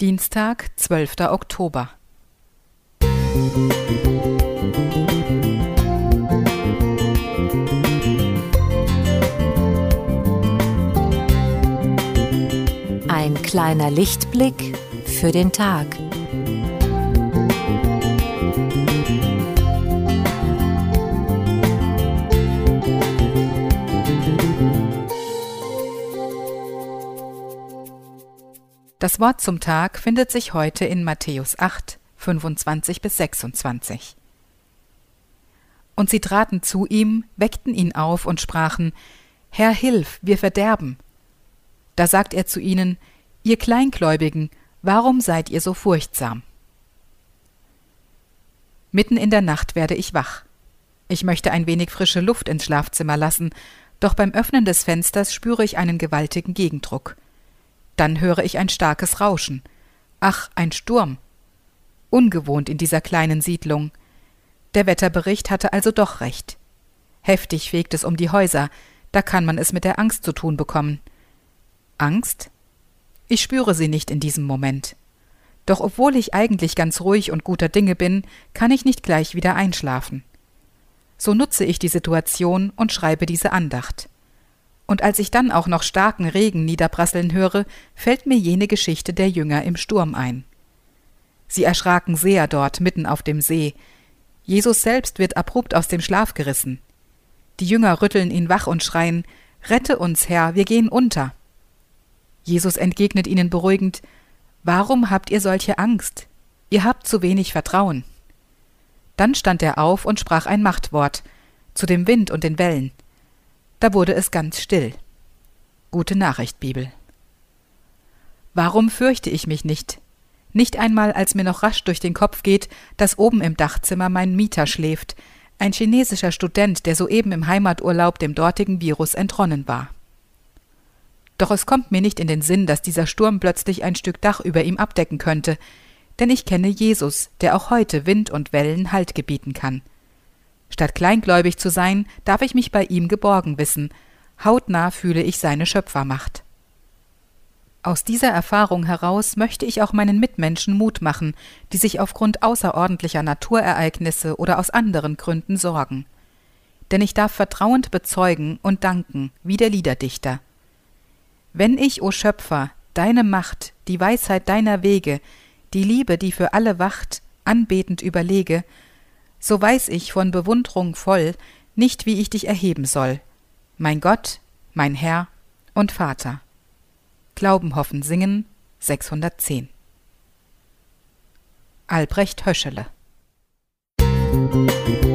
Dienstag, 12. Oktober. Ein kleiner Lichtblick für den Tag. Das Wort zum Tag findet sich heute in Matthäus 8, 25 bis 26. Und sie traten zu ihm, weckten ihn auf und sprachen, Herr, hilf, wir verderben. Da sagt er zu ihnen, Ihr Kleingläubigen, warum seid ihr so furchtsam? Mitten in der Nacht werde ich wach. Ich möchte ein wenig frische Luft ins Schlafzimmer lassen, doch beim Öffnen des Fensters spüre ich einen gewaltigen Gegendruck. Dann höre ich ein starkes Rauschen. Ach, ein Sturm. Ungewohnt in dieser kleinen Siedlung. Der Wetterbericht hatte also doch recht. Heftig fegt es um die Häuser, da kann man es mit der Angst zu tun bekommen. Angst? Ich spüre sie nicht in diesem Moment. Doch obwohl ich eigentlich ganz ruhig und guter Dinge bin, kann ich nicht gleich wieder einschlafen. So nutze ich die Situation und schreibe diese Andacht. Und als ich dann auch noch starken Regen niederprasseln höre, fällt mir jene Geschichte der Jünger im Sturm ein. Sie erschraken sehr dort mitten auf dem See. Jesus selbst wird abrupt aus dem Schlaf gerissen. Die Jünger rütteln ihn wach und schreien Rette uns, Herr, wir gehen unter. Jesus entgegnet ihnen beruhigend Warum habt ihr solche Angst? Ihr habt zu wenig Vertrauen. Dann stand er auf und sprach ein Machtwort zu dem Wind und den Wellen. Da wurde es ganz still. Gute Nachricht, Bibel. Warum fürchte ich mich nicht? Nicht einmal, als mir noch rasch durch den Kopf geht, dass oben im Dachzimmer mein Mieter schläft, ein chinesischer Student, der soeben im Heimaturlaub dem dortigen Virus entronnen war. Doch es kommt mir nicht in den Sinn, dass dieser Sturm plötzlich ein Stück Dach über ihm abdecken könnte, denn ich kenne Jesus, der auch heute Wind und Wellen Halt gebieten kann. Statt kleingläubig zu sein, darf ich mich bei ihm geborgen wissen, hautnah fühle ich seine Schöpfermacht. Aus dieser Erfahrung heraus möchte ich auch meinen Mitmenschen Mut machen, die sich aufgrund außerordentlicher Naturereignisse oder aus anderen Gründen sorgen. Denn ich darf vertrauend bezeugen und danken, wie der Liederdichter. Wenn ich, o Schöpfer, deine Macht, die Weisheit deiner Wege, die Liebe, die für alle wacht, anbetend überlege, so weiß ich von Bewundrung voll nicht, wie ich dich erheben soll, mein Gott, mein Herr und Vater. Glauben, Hoffen, Singen 610 Albrecht Höschele. Musik